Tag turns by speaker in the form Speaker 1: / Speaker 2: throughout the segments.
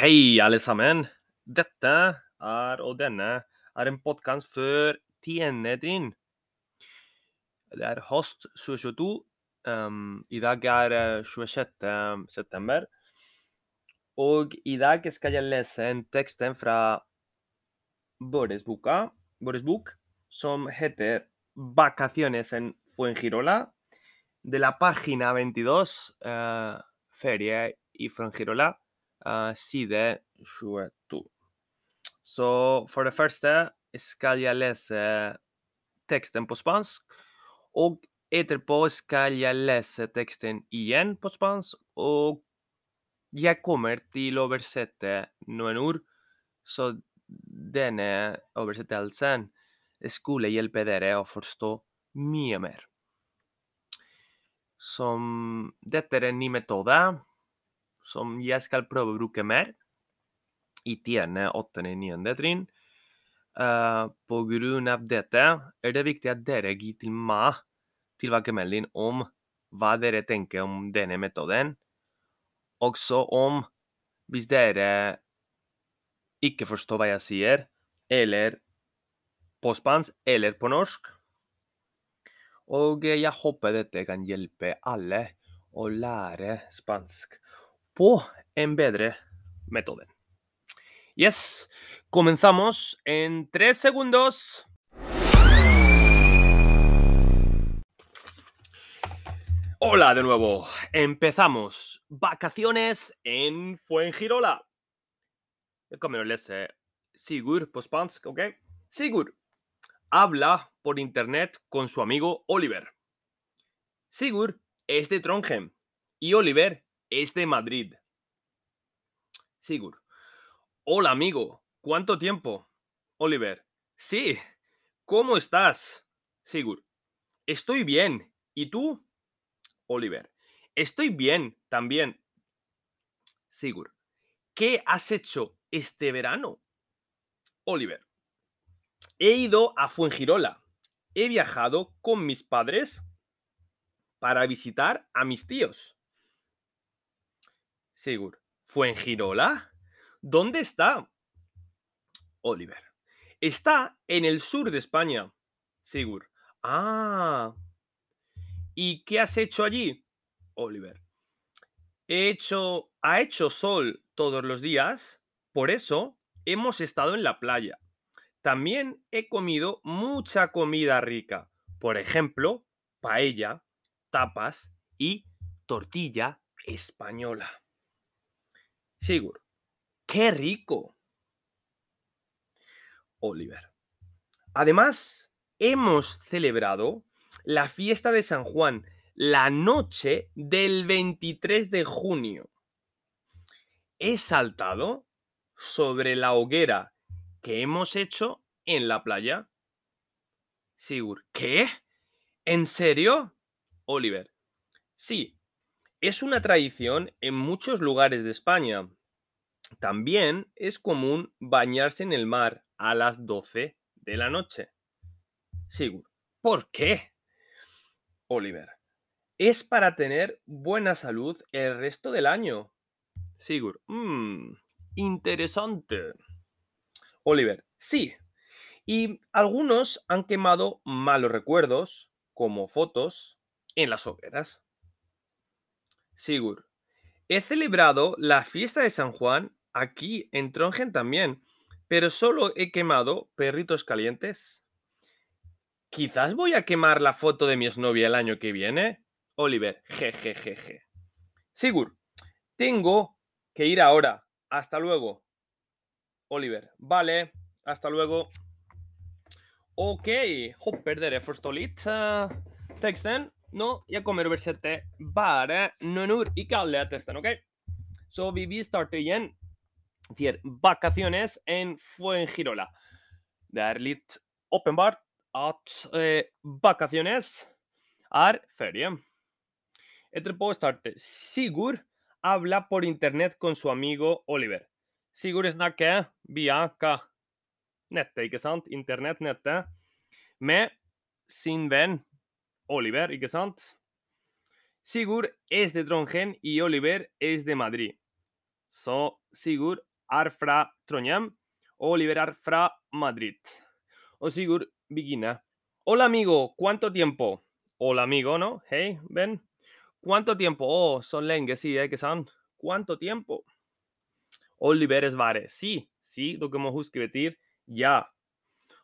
Speaker 1: Hei, alle sammen. Dette er, og denne er en podkast før tiende trinn. Det er høst 2022. Um, I dag er eh, 26. september. Og i dag skal jeg lese en tekst fra vår bok, som heter 'Vacaciones en Fuengirola', de la página 22, eh, ferie i Fuengirola, eh, side 22. Så for det første skal jeg lese teksten på spansk, og etterpå skal jeg lese teksten igjen på spansk, og jeg kommer til å oversette noen ord, så denne oversettelsen skulle hjelpe dere å forstå mye mer. Som dette er en ny metode som jeg skal prøve å bruke mer i tiende, åttende, niende trinn. Uh, på grunn av dette er det viktig at dere gir til meg tilbakemelding om hva dere tenker om denne metoden. Også om hvis dere ikke forstår hva jeg sier, eller på spansk eller på norsk. Og jeg håper dette kan hjelpe alle å lære spansk en bedre metode. Yes, comenzamos en tres segundos. Hola de nuevo, empezamos. Vacaciones en Fuengirola. Lese Sigurd på spansk, ¿ok? Sigurd habla por internet con su amigo Oliver. Sigurd es de Trondheim y Oliver es de Madrid. Sigurd. Hola amigo, ¿cuánto tiempo? Oliver. Sí, ¿cómo estás? Sigurd. Estoy bien. ¿Y tú? Oliver. Estoy bien también. Sigurd. ¿Qué has hecho este verano? Oliver. He ido a Fuengirola. He viajado con mis padres para visitar a mis tíos. Sigurd. ¿Fuengirola? ¿Dónde está? Oliver. Está en el sur de España. Sigurd. Ah. ¿Y qué has hecho allí? Oliver. He hecho, ha hecho sol todos los días, por eso hemos estado en la playa. También he comido mucha comida rica, por ejemplo, paella, tapas y tortilla española. Sigurd, ¡qué rico! Oliver. Además, hemos celebrado la fiesta de San Juan la noche del 23 de junio. He saltado sobre la hoguera que hemos hecho en la playa. Sigurd, ¿qué? ¿En serio? Oliver, sí, es una tradición en muchos lugares de España. También es común bañarse en el mar a las 12 de la noche. Sigurd, ¿por qué? Oliver, es para tener buena salud el resto del año. Sigurd, mmm, interesante. Oliver, sí. Y algunos han quemado malos recuerdos, como fotos, en las hogueras. Sigurd, he celebrado la fiesta de San Juan aquí en Trondheim también, pero solo he quemado perritos calientes. Quizás voy a quemar la foto de mi exnovia el año que viene. Oliver, jejejeje. Sigurd, tengo que ir ahora. Hasta luego. Oliver, vale. Hasta luego. Ok, hopper dere forstå litt teksten? Nå jeg kommer å oversette bare noen ord, ikke alle testen, ok? Så vi, vi starter igjen til vacaciones en Fuengirola. Det er litt åpenbart at eh, vacaciones er ferie. Etterpå starter Sigurd habla por internet con su amigo Oliver. Sigurd snakker via hva? Nettet, ikke sant? Internett, nettet. Med sin venn Oliver, ikke sant? Sigurd es de Trondheim y Oliver es de Madrid. Så Sigurd er fra Trondheim. Oliver er fra Madrid. Og Sigurd begynner. Hola, amigo. ¿Cuánto tiempo? Hola, amigo, ¿no? Hey, ven. ¿Cuánto tiempo? Oh, så lenge siden, ikke sant? ¿Cuánto tiempo? Oliver svarer sí, sí, dere må huske betyr ja.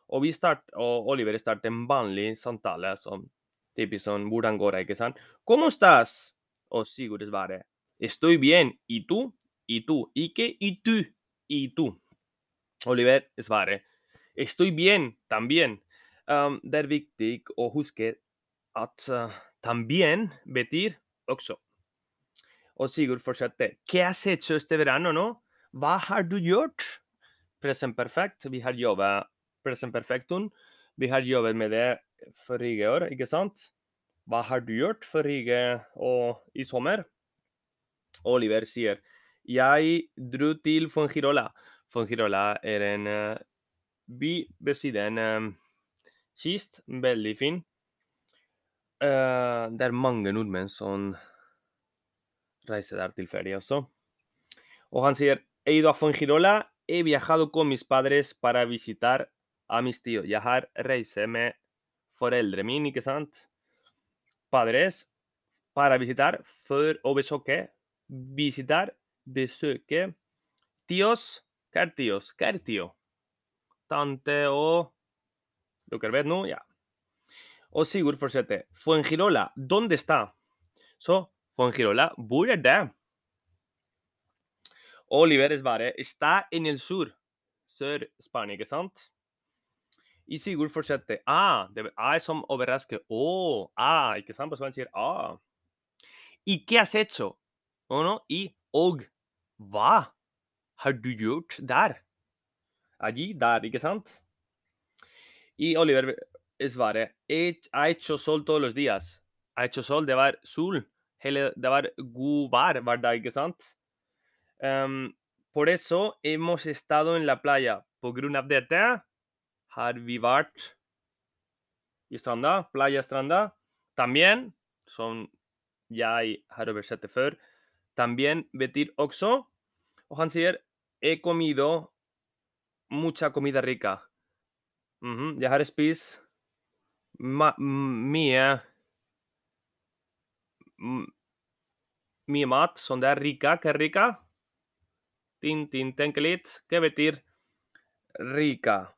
Speaker 1: Og, vi start, og Oliver starter en vanlig samtale som sant? ¿Cómo estás? Og Sigurd svarer estoy bien. ¿Y tú? ¿Y tú? Ikke y tú. ¿Y tú? Oliver svarer estoy bien, también. Um, det viktig å huske at uh, también betyr också. Och Sigurd fortsätter. ¿Qué has hecho este verano, no? Vad har du? Present perfect. Vi har jobbat present perfectum. Vi har jobbat med det forrige år, ikke sant? Hva har du gjort forrige og i sommer? Oliver sier jeg dro til Fongirola. Fongirola er en uh, by ved siden um, kyst. Veldig fin. Uh, det er mange nordmenn som reiser der til ferie også. Og han sier He ido a Fongirola, he viajado con mis padres para visitar a mis tíos. Jeg har reist med foreldrene mine, ikke sant? Padres para visitar for å besøke. Visitar, besøke. Tíos, hva er tíos? Hva? Tante og Dere vet nå? Ja. Og Sigurd fortsetter. Fuengirola, ¿dónde está? Så Fuengirola, hvor er det? Oliver svarer está en el sur. Sør-Spania, sant? I Sigurd fortsetter. Ah, det er som overrasker. Å, oh, ah, ikke sant? Så han sier ah. ¿Y qué has hecho? Oh, no? I og hva har du gjort der? Allí, der, ikke sant? I Oliver svarer he hecho sol todos los días. Ha hecho sol, det var sol. Hele, det var god vær hver dag, sant? Um, por eso hemos estado en la playa. På grunn av dette har vi vært i playa stranda. También, som jeg har oversett det før, también betyr også. Og han sier he comido mucha comida rica. Mm -hmm. Jeg har spist mat som det rica. Hva er rica? Tin, tin, tenke litt. Hva rica?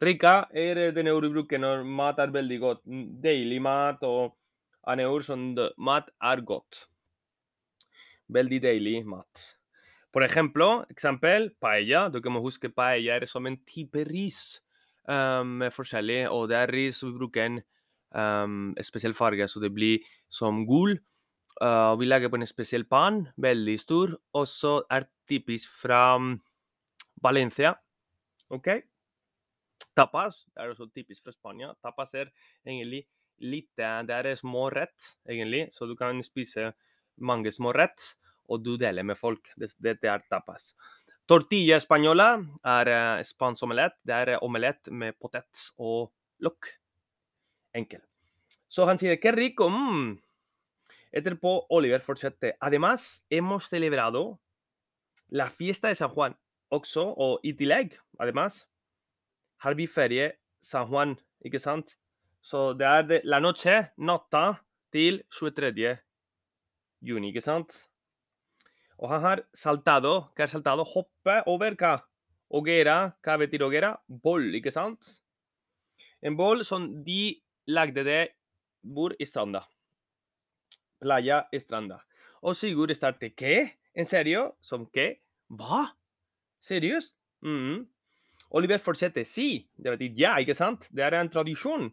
Speaker 1: Rica er den bruker når mat er veldig godt. Deilig mat en ord som mat godt. Veldig deilig mat. Por ejemplo, eksempel, paella. Dere må huske paella er som en type ris um, med forskjellig, og det ris vi bruker en um, spesiell farge, så det blir som gul. Uh, vi lager på en spesiell pan, veldig stor, og så er typisk fra Valencia. OK? Tapas det er også typisk fra Spania. Tapas er egentlig litt Det er små rett, egentlig, så du kan spise mange små rett, og du deler med folk. Dette er tapas. Tortilla española er uh, spansk omelett. Det er omelett med potet og lokk. Enkel. Så han sier 'qué rico'. Mm. Etterpå Oliver fortsetter. Además, hemos celebrado la fiesta de San Juan. Også, og i tillegg, además, har vi ferie San Juan, ikke sant? Så det er det, la noche, natta, til 23. juni, ikke sant? Og han har saltado. Hva er saltado? Hoppe over hva? Ogera. Hva betyr ogera? Boll, ikke sant? En boll som de lagde det hvor i stranda. Playa i stranda. Og Sigurd starter Hva? En serio? Som hva? Hva? Seriøst? Mm. Oliver fortsetter. Si. Det betyr ja, ikke sant? Det er en tradisjon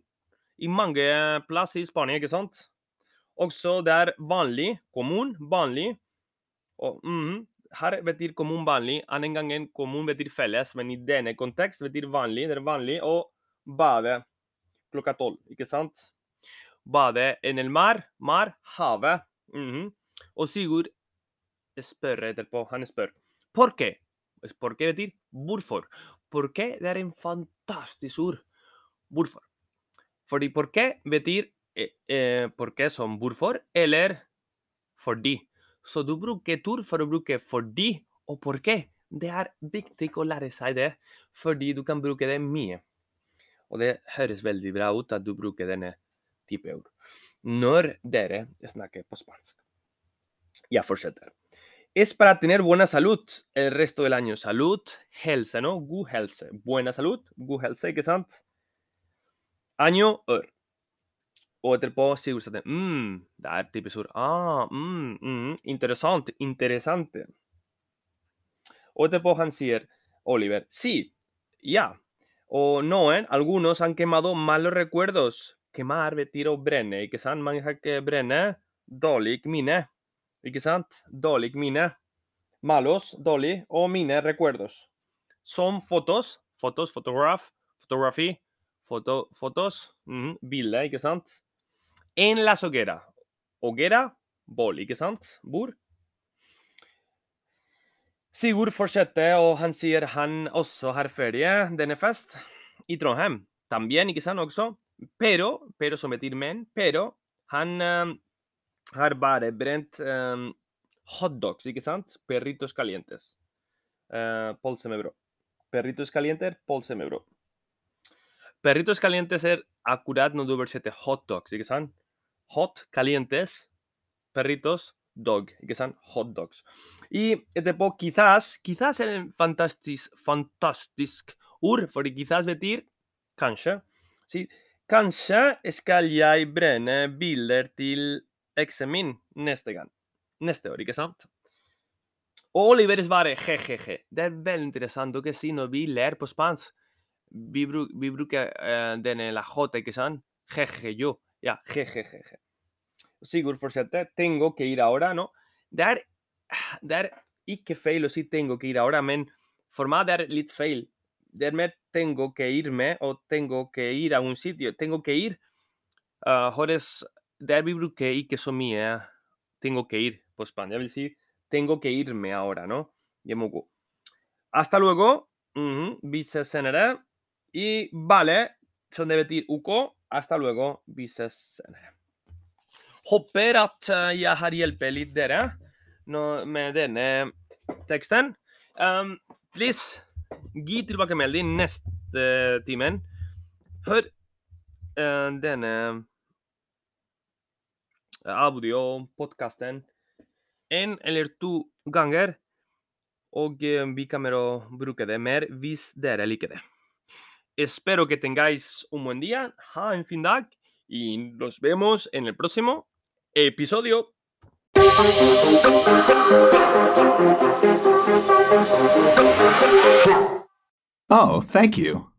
Speaker 1: i mange plasser i Spania, ikke sant? Også det er vanlig, kommun, vanlig. Og mm, her betyr kommun vanlig. Annen gangen kommun betyr felles, men i denne kontekst betyr vanlig. Det er vanlig å bade klokka tolv, ikke sant? Bade en el mar, mar, havet. Mm -hmm. Og Sigurd spør etterpå. Han spør «porque». «Porque» betyr hvorfor. Por qué det er en fantastisk ord. Hvorfor. Fordi por qué betyr eh, eh, por qué som hvorfor, eller fordi. Så du bruker tur for å bruke fordi og por qué. Det er viktig å lære seg det, fordi du kan bruke det mye. Og det høres veldig bra ut at du bruker denne type ord når dere snakker på spansk. Jeg fortsetter. Es para tener buena salud el resto del año. Salud, helse, no? God helse. Buena salud, god helse, ikke sant? Año. Og etterpå sier Ulstein mm, det er typisk ord. Ah, mm, mm, interessant, interessante. Han sier, Oliver, sí, ja. O noen, algunos han quemado malos recuerdos quemar betyr å brenne, ikke sant? Man kan ikke brenne dårlig minne, ikke sant? Dårlig minne. Malos, dårlig, og mine recuerdos. Som fotos, fotos, fotograf, fotografi, foto, fotos, mm, bilde, ikke sant? En la hoguera. Hoguera, bål, ikke sant? Bord. Sigurd fortsetter, og han sier han også har ferie denne fest i Trondheim. Tambien, ikke sant, også? Pero, pero som betyr men, pero han har bare brent um, hotdogs, ikke sant? Perritos calientes. Uh, polse med brød. Perritos calientes, polse med. Perritos calientes er akkurat når du oversetter hotdogs, ikke sant? Hot, calientes, perritos, dog, ikke sant? Hotdogs. Y etterpå, quizás, quizás er en fantastisk, fantastisk ord, quizás betyr kanskje. Sí, Kanskje skal jeg brenne bilder til eksen min neste gang. Neste år, sant? Oliver svarer jejeje. Det er veldig interessant. Dere sier når vi ler på spansk, vi, bruk, vi bruker uh, denne la j, ikke sant? Jeje, jo. Ja, jejeje. Sigurd fortsetter. Tengo que ir ahora, no? Det er, det er ikke feil å si tengo que ir ahora, men for meg det er litt feil. Dermed tengo que irme o tengo que ir a un sitio. Tengo que ir. Uh, høres Vi bruker ikke så mye 'tengo que ir' spansk. Jeg vil si 'tengo que irme ahora', no? Gå. Hasta luego. -huh. Vi ses senere. Y vale, som det betyr OK. Hasta luego. Vi ses senere. Håper at jeg har hjulpet litt dere med denne teksten. Um, please Gi tilbakemelding neste timen. Hør uh, denne audio-podkasten en eller to ganger. Og vi å bruke det mer hvis dere liker det. Espero que tengáis un buen día, ha en fin dag y nos vemos en el próximo episodio.
Speaker 2: Oh, thank you.